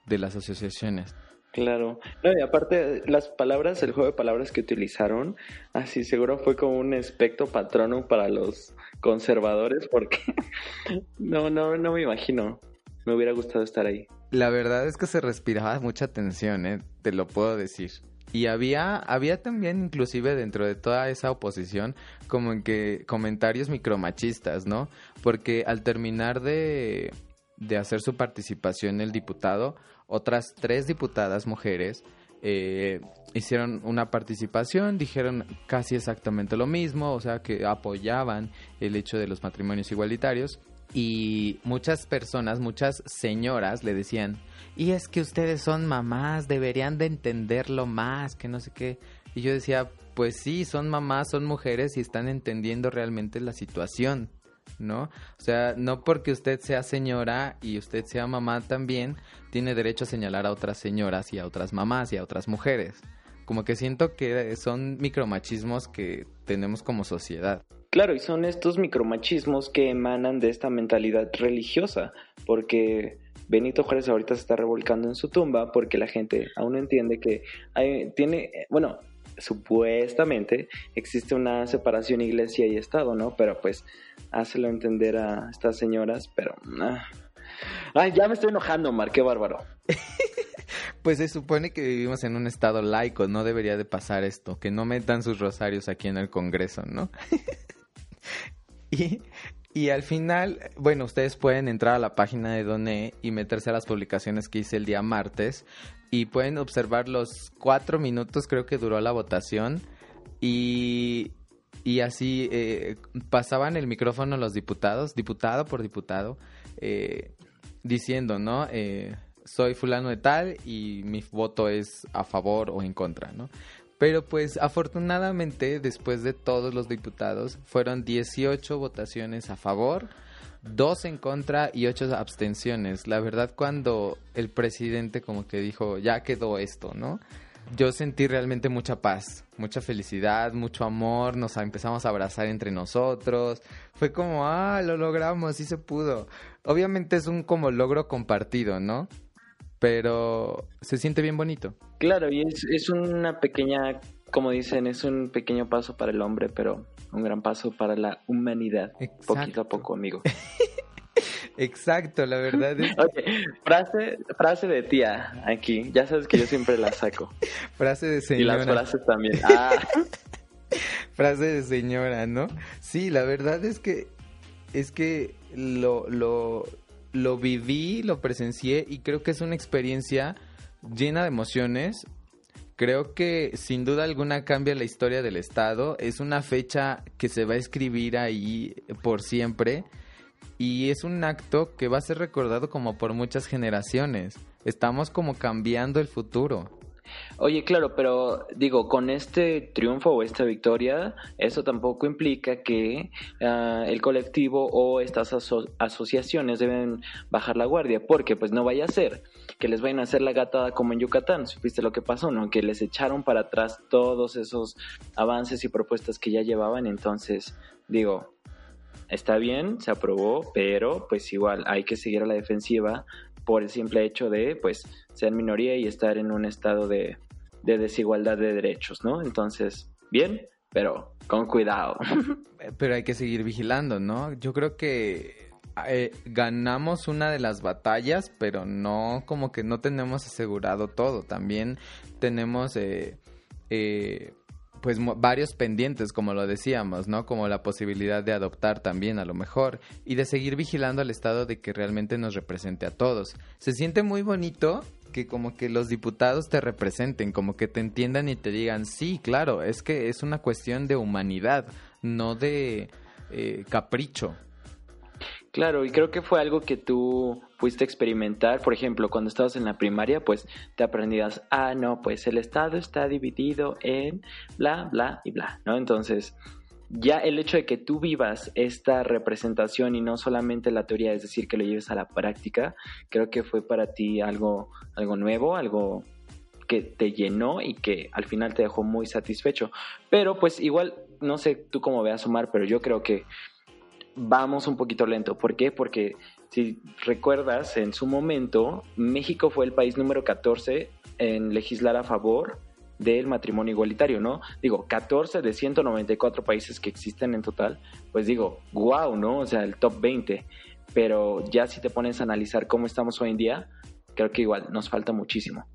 de las asociaciones. Claro. No, y aparte, las palabras, el juego de palabras que utilizaron, así seguro fue como un espectro patrono para los conservadores, porque no, no, no me imagino. Me hubiera gustado estar ahí. La verdad es que se respiraba mucha tensión, ¿eh? te lo puedo decir. Y había, había también, inclusive dentro de toda esa oposición, como en que comentarios micromachistas, ¿no? Porque al terminar de, de hacer su participación el diputado, otras tres diputadas mujeres eh, hicieron una participación, dijeron casi exactamente lo mismo, o sea que apoyaban el hecho de los matrimonios igualitarios y muchas personas, muchas señoras le decían, y es que ustedes son mamás, deberían de entenderlo más, que no sé qué. Y yo decía, pues sí, son mamás, son mujeres y están entendiendo realmente la situación, ¿no? O sea, no porque usted sea señora y usted sea mamá también, tiene derecho a señalar a otras señoras y a otras mamás y a otras mujeres. Como que siento que son micromachismos que tenemos como sociedad. Claro, y son estos micromachismos que emanan de esta mentalidad religiosa, porque Benito Juárez ahorita se está revolcando en su tumba porque la gente aún no entiende que tiene, bueno, supuestamente existe una separación iglesia y Estado, ¿no? Pero pues hácelo entender a estas señoras, pero... Ah. Ay, ya me estoy enojando, Mar, qué bárbaro. pues se supone que vivimos en un estado laico, no debería de pasar esto, que no metan sus rosarios aquí en el Congreso, ¿no? y, y al final, bueno, ustedes pueden entrar a la página de Doné y meterse a las publicaciones que hice el día martes y pueden observar los cuatro minutos, creo que duró la votación y, y así eh, pasaban el micrófono los diputados, diputado por diputado, eh, diciendo, ¿no? Eh, soy fulano de tal y mi voto es a favor o en contra, ¿no? Pero pues afortunadamente después de todos los diputados fueron 18 votaciones a favor, 2 en contra y 8 abstenciones. La verdad cuando el presidente como que dijo ya quedó esto, ¿no? Yo sentí realmente mucha paz, mucha felicidad, mucho amor, nos empezamos a abrazar entre nosotros. Fue como, ah, lo logramos, sí se pudo. Obviamente es un como logro compartido, ¿no? Pero se siente bien bonito. Claro, y es, es una pequeña, como dicen, es un pequeño paso para el hombre, pero un gran paso para la humanidad, poquito a poco, amigo. Exacto, la verdad es. frase, frase de tía aquí. Ya sabes que yo siempre la saco. frase de señora. Y las frases también. Ah. frase de señora, ¿no? Sí, la verdad es que es que lo, lo, lo viví, lo presencié y creo que es una experiencia llena de emociones. Creo que sin duda alguna cambia la historia del Estado. Es una fecha que se va a escribir ahí por siempre y es un acto que va a ser recordado como por muchas generaciones. Estamos como cambiando el futuro. Oye, claro, pero digo, con este triunfo o esta victoria, eso tampoco implica que ah, el colectivo o estas asociaciones deben bajar la guardia, porque pues no vaya a ser que les vayan a hacer la gatada como en Yucatán. ¿Supiste lo que pasó, no? Que les echaron para atrás todos esos avances y propuestas que ya llevaban, entonces, digo, está bien, se aprobó, pero pues igual hay que seguir a la defensiva por el simple hecho de pues ser minoría y estar en un estado de, desigualdad de derechos, ¿no? Entonces, bien, pero con cuidado. Pero hay que seguir vigilando, ¿no? Yo creo que eh, ganamos una de las batallas, pero no como que no tenemos asegurado todo. También tenemos eh, eh, pues varios pendientes, como lo decíamos, ¿no? Como la posibilidad de adoptar también a lo mejor y de seguir vigilando al Estado de que realmente nos represente a todos. Se siente muy bonito que como que los diputados te representen, como que te entiendan y te digan, sí, claro, es que es una cuestión de humanidad, no de eh, capricho. Claro, y creo que fue algo que tú fuiste a experimentar, por ejemplo, cuando estabas en la primaria, pues te aprendías, ah, no, pues el Estado está dividido en bla, bla y bla, ¿no? Entonces, ya el hecho de que tú vivas esta representación y no solamente la teoría, es decir, que lo lleves a la práctica, creo que fue para ti algo, algo nuevo, algo que te llenó y que al final te dejó muy satisfecho. Pero pues igual, no sé tú cómo veas Omar, pero yo creo que vamos un poquito lento. ¿Por qué? Porque si recuerdas, en su momento, México fue el país número 14 en legislar a favor del matrimonio igualitario, ¿no? Digo, 14 de 194 países que existen en total, pues digo, wow, ¿no? O sea, el top 20. Pero ya si te pones a analizar cómo estamos hoy en día, creo que igual nos falta muchísimo.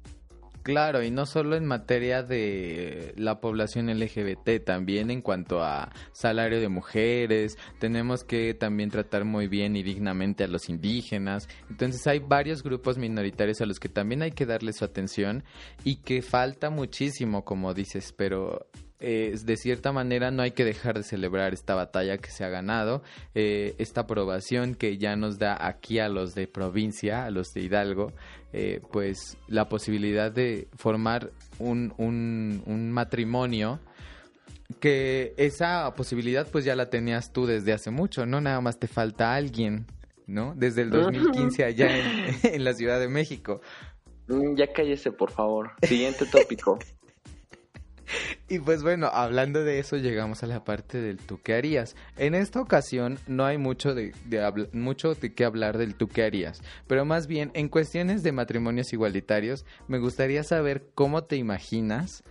Claro, y no solo en materia de la población LGBT, también en cuanto a salario de mujeres, tenemos que también tratar muy bien y dignamente a los indígenas. Entonces hay varios grupos minoritarios a los que también hay que darle su atención y que falta muchísimo, como dices, pero eh, de cierta manera no hay que dejar de celebrar esta batalla que se ha ganado, eh, esta aprobación que ya nos da aquí a los de provincia, a los de Hidalgo, eh, pues la posibilidad de formar un, un, matrimonio que esa posibilidad pues ya la tenías tú desde hace mucho, ¿no? Nada más te falta alguien, ¿no? Desde el 2015 allá en, la Ciudad de México. Mm, ya cállese, por favor. Siguiente tópico. Y pues bueno, hablando de eso llegamos a la parte del tú qué harías. En esta ocasión no hay mucho de, mucho de qué hablar del tú qué harías, pero más bien en cuestiones de matrimonios igualitarios me gustaría saber cómo te imaginas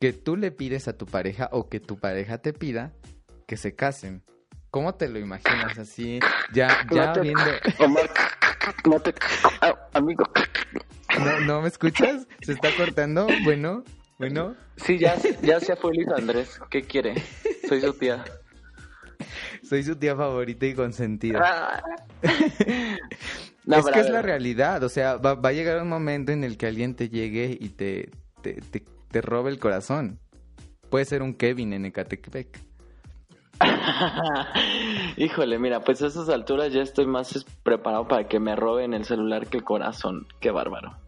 que tú le pides a tu pareja o que tu pareja te pida que se casen. ¿Cómo te lo imaginas así? Ya, ya viendo. no te, amigo. ¿No, ¿No me escuchas? ¿Se está cortando? Bueno. Bueno. Sí, ya, ya se fue Luis Andrés. ¿Qué quiere? Soy su tía. Soy su tía favorita y consentida. Ah. es que es la realidad. O sea, va, a llegar un momento en el que alguien te llegue y te, te, te, robe el corazón. Puede ser un Kevin en Ecatepec. Híjole, mira, pues a esas alturas ya estoy más preparado para que me roben el celular que el corazón. Qué bárbaro.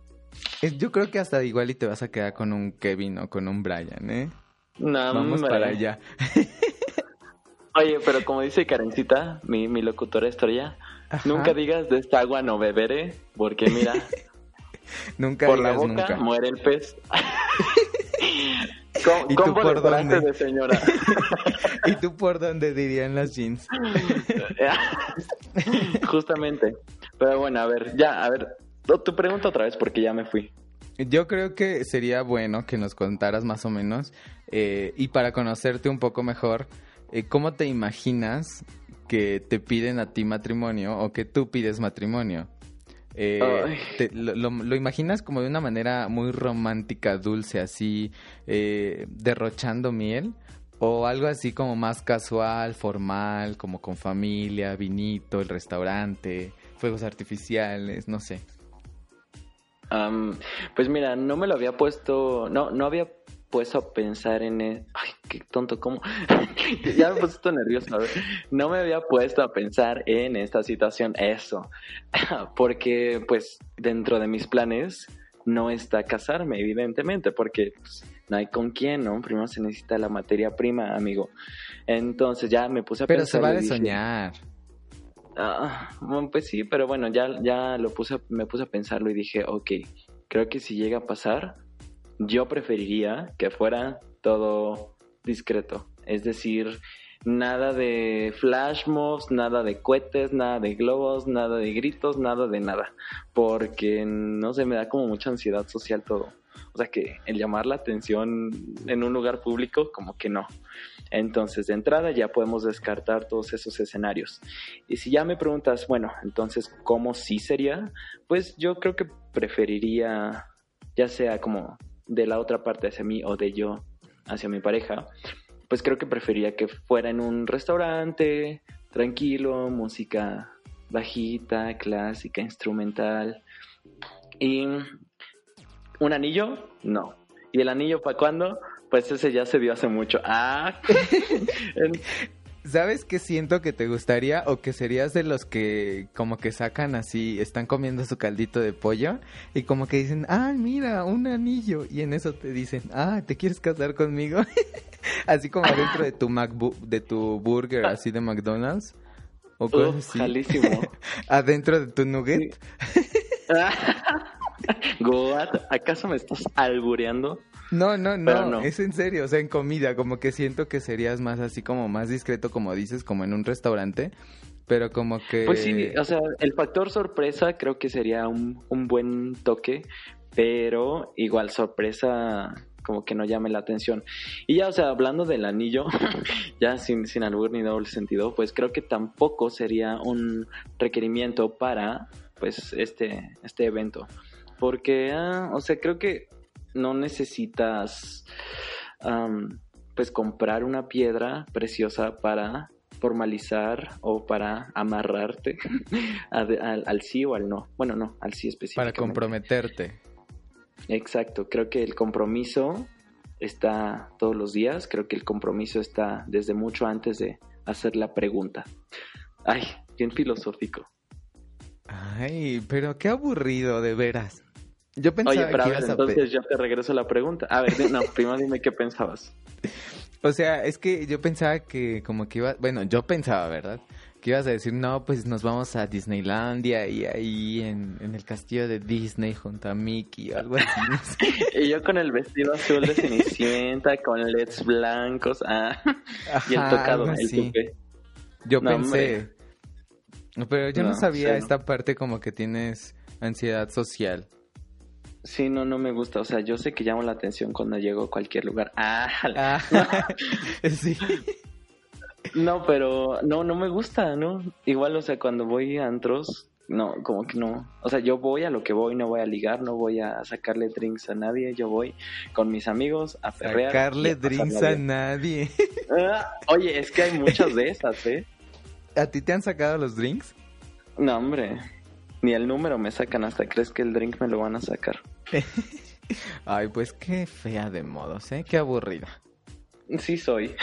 Yo creo que hasta igual y te vas a quedar con un Kevin o con un Brian, ¿eh? No, Vamos para allá. Oye, pero como dice Karencita, mi, mi locutora estrella, nunca digas de esta agua no beberé, porque mira, nunca por la boca muere el pez. ¿Y tú por dónde? De señora. ¿Y tú por dónde dirían las jeans? Justamente. Pero bueno, a ver, ya, a ver, tu pregunta otra vez porque ya me fui. Yo creo que sería bueno que nos contaras más o menos eh, y para conocerte un poco mejor, eh, ¿cómo te imaginas que te piden a ti matrimonio o que tú pides matrimonio? Eh, lo, imaginas como de una manera muy romántica, dulce, así, derrochando miel? ¿O algo así como más casual, formal, como con familia, vinito, el restaurante, fuegos artificiales, no sé? Pues mira, no me lo había puesto, no, no había puesto a pensar en, e, ay, qué tonto, ¿cómo? ya me puse nervioso, a ver. No me había puesto a pensar en esta situación, eso, porque pues dentro de mis planes no está casarme, evidentemente, porque pues, no hay con quién, ¿no? Primero se necesita la materia prima, amigo. Entonces ya me puse a pensar. Pero se va a soñar. Ah, pues sí, pero bueno, ya, ya lo puse, me puse a pensarlo y dije, ok, creo que si llega a pasar, yo preferiría que fuera todo discreto. Es decir, nada de flash mobs, nada de cohetes, nada de globos, nada de gritos, nada de nada. Porque no sé, me da como mucha ansiedad social todo. O sea que el llamar la atención en un lugar público, como que no. Entonces, de entrada ya podemos descartar todos esos escenarios. Y si ya me preguntas, bueno, entonces, ¿cómo sí sería? Pues yo creo que preferiría, ya sea como de la otra parte hacia mí o de yo hacia mi pareja, pues creo que preferiría que fuera en un restaurante, tranquilo, música bajita, clásica, instrumental. Y ¿Un anillo? No. ¿Y el anillo para cuándo? Pues ese ya se dio hace mucho. Ah. ¿Sabes qué siento que te gustaría o que serías de los que como que sacan así, están comiendo su caldito de pollo y como que dicen, ah, mira, un anillo y en eso te dicen, ah, ¿te quieres casar conmigo? así como adentro de tu MacBook, de tu burger así de McDonald's o cosas así. adentro de tu nugget. Goat, ¿acaso me estás albureando? No, no, no, es en serio, o sea, en comida, como que siento que serías más así como más discreto, como dices, como en un restaurante, pero como que... Pues sí, o sea, el factor sorpresa creo que sería un, un buen toque, pero igual sorpresa como que no llame la atención. Y ya, o sea, hablando del anillo, ya sin, sin albur ni doble sentido, pues creo que tampoco sería un requerimiento para pues este, este evento. Porque, ah, o sea, creo que no necesitas pues comprar una piedra preciosa para formalizar o para amarrarte al, sí o al no. Bueno, no, al sí específicamente. Para comprometerte. Exacto, creo que el compromiso está todos los días, creo que el compromiso está desde mucho antes de hacer la pregunta. Ay, bien filosófico. Ay, pero qué aburrido, de veras. Yo pensaba Oye, pero a ver, entonces yo te regreso la pregunta. A ver, no, primero dime qué pensabas. O sea, es que yo pensaba que como que iba, bueno, yo pensaba, ¿verdad? Que ibas a decir, no, pues nos vamos a Disneylandia y ahí en, el castillo de Disney junto a Mickey o algo así. y yo con el vestido azul de Cenicienta, con LEDs blancos, ah, y el tocado, el Yo pensé, pero yo no, sabía esta parte como que tienes ansiedad social. Sí, no, no me gusta. O sea, yo sé que llamo la atención cuando llego a cualquier lugar. Ah, ah sí. No, pero no, no me gusta, ¿no? Igual, o sea, cuando voy a antros, no, como que no. O sea, yo voy a lo que voy, no voy a ligar, no voy a sacarle drinks a nadie. Yo voy con mis amigos a ferrear. Sacarle drinks a nadie. Ah, oye, es que hay muchas de esas, ¿eh? ¿A ti te han sacado los drinks? No, hombre. Ni el número me sacan hasta crees que el drink me lo van a sacar. Ay, pues qué fea de modos, ¿eh? Qué aburrida. Sí soy.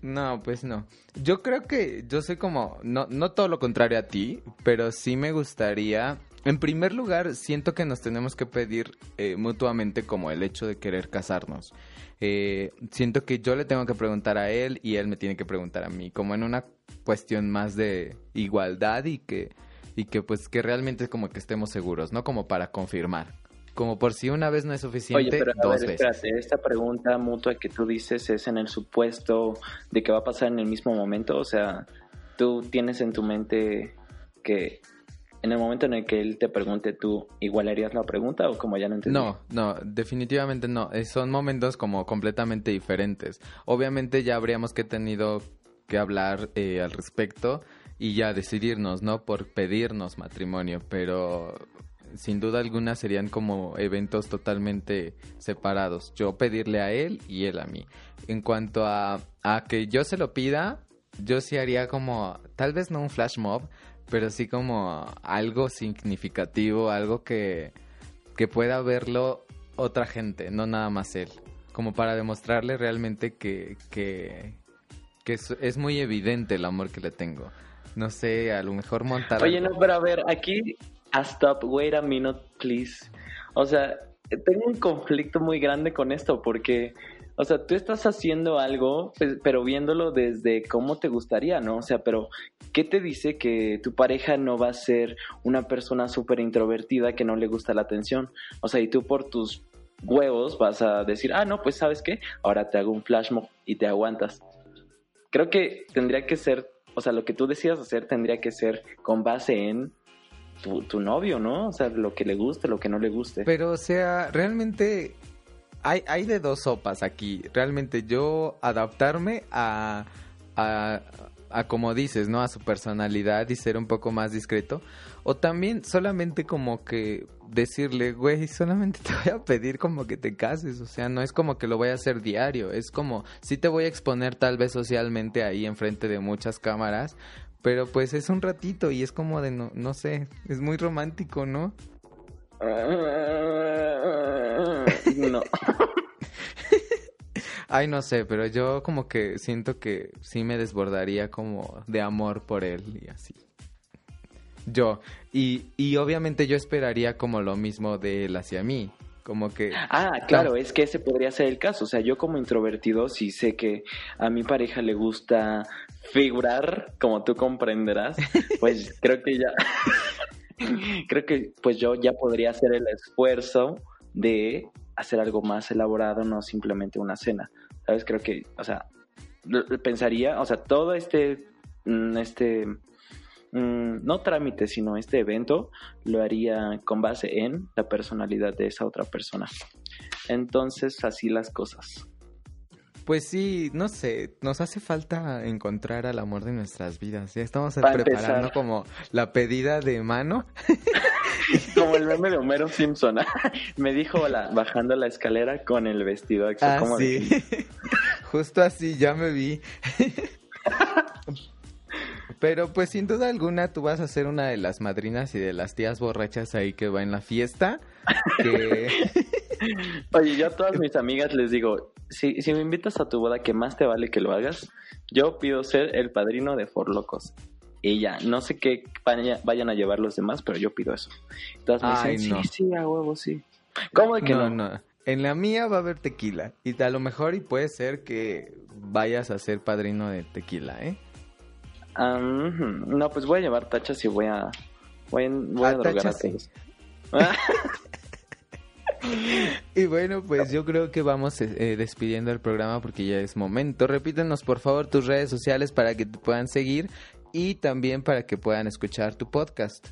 No, pues no. Yo creo que yo soy como, no, no todo lo contrario a ti, pero sí me gustaría, en primer lugar, siento que nos tenemos que pedir eh, mutuamente como el hecho de querer casarnos. Eh, siento que yo le tengo que preguntar a él y él me tiene que preguntar a mí, como en una cuestión más de igualdad y que y que pues que realmente como que estemos seguros, ¿no? Como para confirmar. Como por si una vez no es suficiente, Oye, pero dos ver, veces. esta pregunta mutua que tú dices es en el supuesto de que va a pasar en el mismo momento, o sea, tú tienes en tu mente que en el momento en el que él te pregunte, ¿tú igual harías la pregunta o como ya no entendí? No, no, definitivamente no. Eh, son momentos como completamente diferentes. Obviamente ya habríamos que tenido que hablar eh, al respecto y ya decidirnos, ¿no? Por pedirnos matrimonio, pero sin duda alguna serían como eventos totalmente separados. Yo pedirle a él y él a mí. En cuanto a, a que yo se lo pida, yo sí haría como, tal vez no un flash mob, pero sí como algo significativo, algo que, que pueda verlo otra gente, no nada más él. Como para demostrarle realmente que, que, que es muy evidente el amor que le tengo no sé, a lo mejor montar. Oye, no, pero a ver, aquí, a stop, wait a minute, please. O sea, tengo un conflicto muy grande con esto porque, o sea, tú estás haciendo algo, pues, pero viéndolo desde cómo te gustaría, ¿no? O sea, pero, ¿qué te dice que tu pareja no va a ser una persona súper introvertida que no le gusta la atención? O sea, y tú por tus huevos vas a decir, ah, no, pues sabes qué, ahora te hago un flash mob y te aguantas. Creo que tendría que ser o sea, lo que tú decidas hacer tendría que ser con base en tu, novio, ¿no? O sea, lo que le guste, lo que no le guste. Pero, o sea, realmente hay, hay de dos sopas aquí. Realmente yo adaptarme a, a, a, como dices, ¿no? A su personalidad y ser un poco más discreto. O también solamente como que decirle, güey, solamente te voy a pedir como que te cases, o sea, no es como que lo voy a hacer diario, es como, sí te voy a exponer tal vez socialmente ahí enfrente de muchas cámaras, pero pues es un ratito y es como de, no, no sé, es muy romántico, ¿no? no. Ay, no sé, pero yo como que siento que sí me desbordaría como de amor por él y así. Yo. Y, y obviamente yo esperaría como lo mismo de él hacia mí. Como que... Ah, claro, es que ese podría ser el caso. O sea, yo como introvertido sí sé que a mi pareja le gusta figurar, como tú comprenderás, pues creo que ya... creo que pues yo ya podría hacer el esfuerzo de hacer algo más elaborado, no simplemente una cena. ¿Sabes? Creo que, o sea, pensaría, o sea, todo este, mm, este, mm, no trámite, sino este evento, lo haría con base en la personalidad de esa otra persona. Entonces, así las cosas. Pues sí, no sé, nos hace falta encontrar al amor de nuestras vidas. Ya estamos preparando como la pedida de mano. como el meme de Homero Simpson. Me dijo la, bajando la escalera con el vestido. Ah, sí. Justo así, ya me vi. Pero pues sin duda alguna tú vas a ser una de las madrinas y de las tías borrachas ahí que va en la fiesta. Oye, yo a todas mis amigas les digo, si, si me invitas a tu boda, que más te vale que lo hagas, yo pido ser el padrino de Forlocos. Y ya, no sé qué vayan a llevar los demás, pero yo pido eso. Entonces me dicen, sí, sí, a huevo, sí. ¿Cómo de que no? No, En la mía va a haber tequila. Y a lo mejor y puede ser que vayas a ser padrino de tequila, ¿eh? no, pues voy a llevar tachas y voy a... Voy a, voy a, ah, drogar a todos. y bueno, pues yo creo que vamos eh, eh, despidiendo el programa porque ya es momento. Repítenos por favor tus redes sociales para que te puedan seguir y también para que puedan escuchar tu podcast.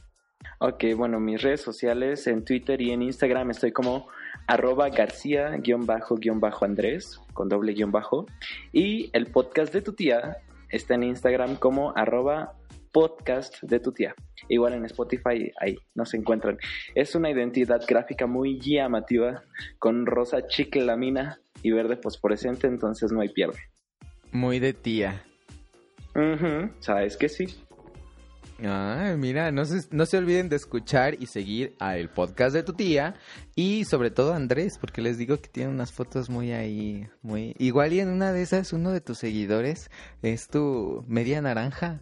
Ok, bueno, mis redes sociales en Twitter y en Instagram estoy como arroba García-Andrés con doble guion bajo y el podcast de tu tía está en Instagram como arroba podcast de tu tía. Igual en Spotify, ahí nos encuentran. Es una identidad gráfica muy llamativa, con rosa chiclamina y verde fosforescente, entonces no hay pierde. Muy de tía. ¿Sabes que sí? Ay, mira, no se, no se olviden de escuchar y seguir al podcast de tu tía y sobre todo Andrés, porque les digo que tiene unas fotos muy ahí, muy... Igual y en una de esas uno de tus seguidores es tu media naranja.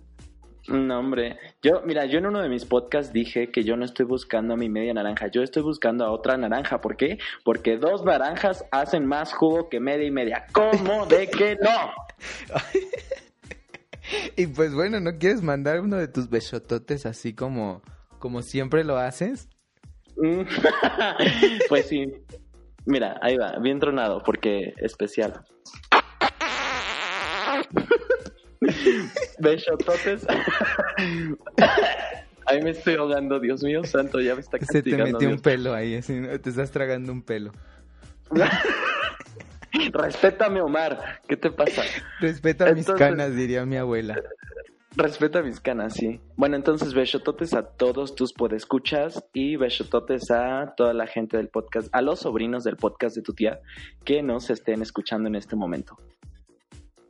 No, hombre. Yo, mira, yo en uno de mis podcasts dije que yo no estoy buscando a mi media naranja, yo estoy buscando a otra naranja. ¿Por qué? Porque dos naranjas hacen más jugo que media y media. ¿Cómo de que no? y pues bueno, ¿no quieres mandar uno de tus besototes así como, como siempre lo haces? pues sí. Mira, ahí va, bien tronado, porque especial. Besototes. Ahí me estoy ahogando, Dios mío santo, ya me está castigando. Se te metió un pelo ahí, así, te estás tragando un pelo. Respétame, Omar, ¿qué te pasa? Respeta mis canas, diría mi abuela. Respeta mis canas, sí. Bueno, entonces besototes a todos tus podescuchas y besototes a toda la gente del podcast, a los sobrinos del podcast de tu tía que nos estén escuchando en este momento.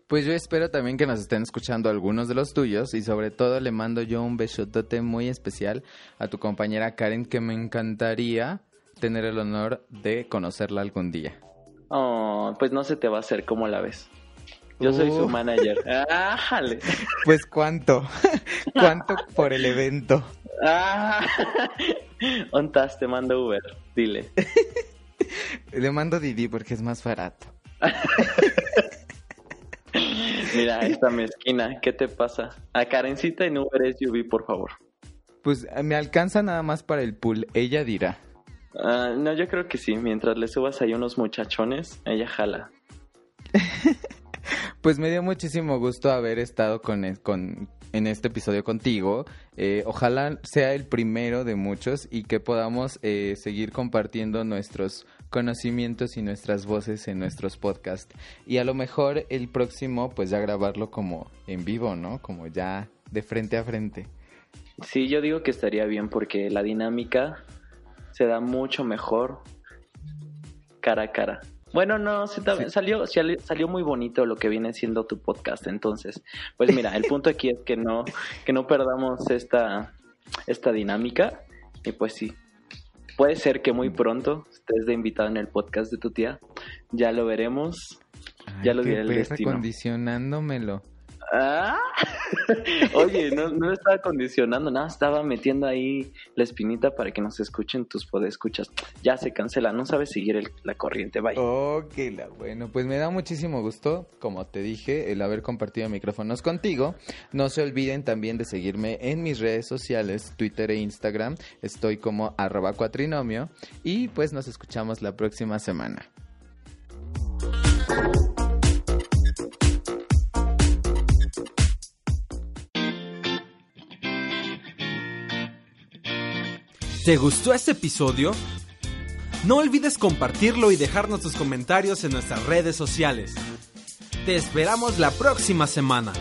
Pues yo espero también que nos estén escuchando algunos de los tuyos y sobre todo le mando yo un besotote muy especial a tu compañera Karen que me encantaría tener el honor de conocerla algún día. Oh, pues no se te va a hacer como la ves. Yo soy su uh. manager. ¡Ájale! Pues cuánto, cuánto por el evento. ¡Ah! Ontas, te mando Uber, dile. Le mando Didi porque es más barato. Mira, esta mezquina, ¿qué te pasa? A Karencita en Uber SUV, por favor. Pues me alcanza nada más para el pool, ella dirá. Ah, no, yo creo que sí, mientras le subas ahí unos muchachones, ella jala. pues me dio muchísimo gusto haber estado con, e, con en este episodio contigo. Eh, ojalá sea el primero de muchos y que podamos eh, seguir compartiendo nuestros conocimientos y nuestras voces en nuestros podcasts. Y a lo mejor el próximo, pues ya grabarlo como en vivo, ¿no? Como ya de frente a frente. Sí, yo digo que estaría bien porque la dinámica se da mucho mejor cara a cara. Bueno, no, salió, salió muy bonito lo que viene siendo tu podcast. Entonces, pues mira, el punto aquí es que no, que no perdamos esta, esta dinámica. Y pues sí, puede ser que muy pronto estés de invitado en el podcast de tu tía. Ya lo veremos. ya lo diré el destino. condicionándomelo. Ah, oye, no, estaba condicionando nada, estaba metiendo ahí la espinita para que nos escuchen tus podescuchas. Ya se cancela, no sabes seguir la corriente, bye. Ok, la, bueno, pues me da muchísimo gusto, como te dije, el haber compartido micrófonos contigo. No se olviden también de seguirme en mis redes sociales, Twitter e Instagram. Estoy como arroba cuatrinomio y pues nos escuchamos la próxima semana. ¿Te gustó este episodio? No olvides compartirlo y dejarnos tus comentarios en nuestras redes sociales. Te esperamos la próxima semana.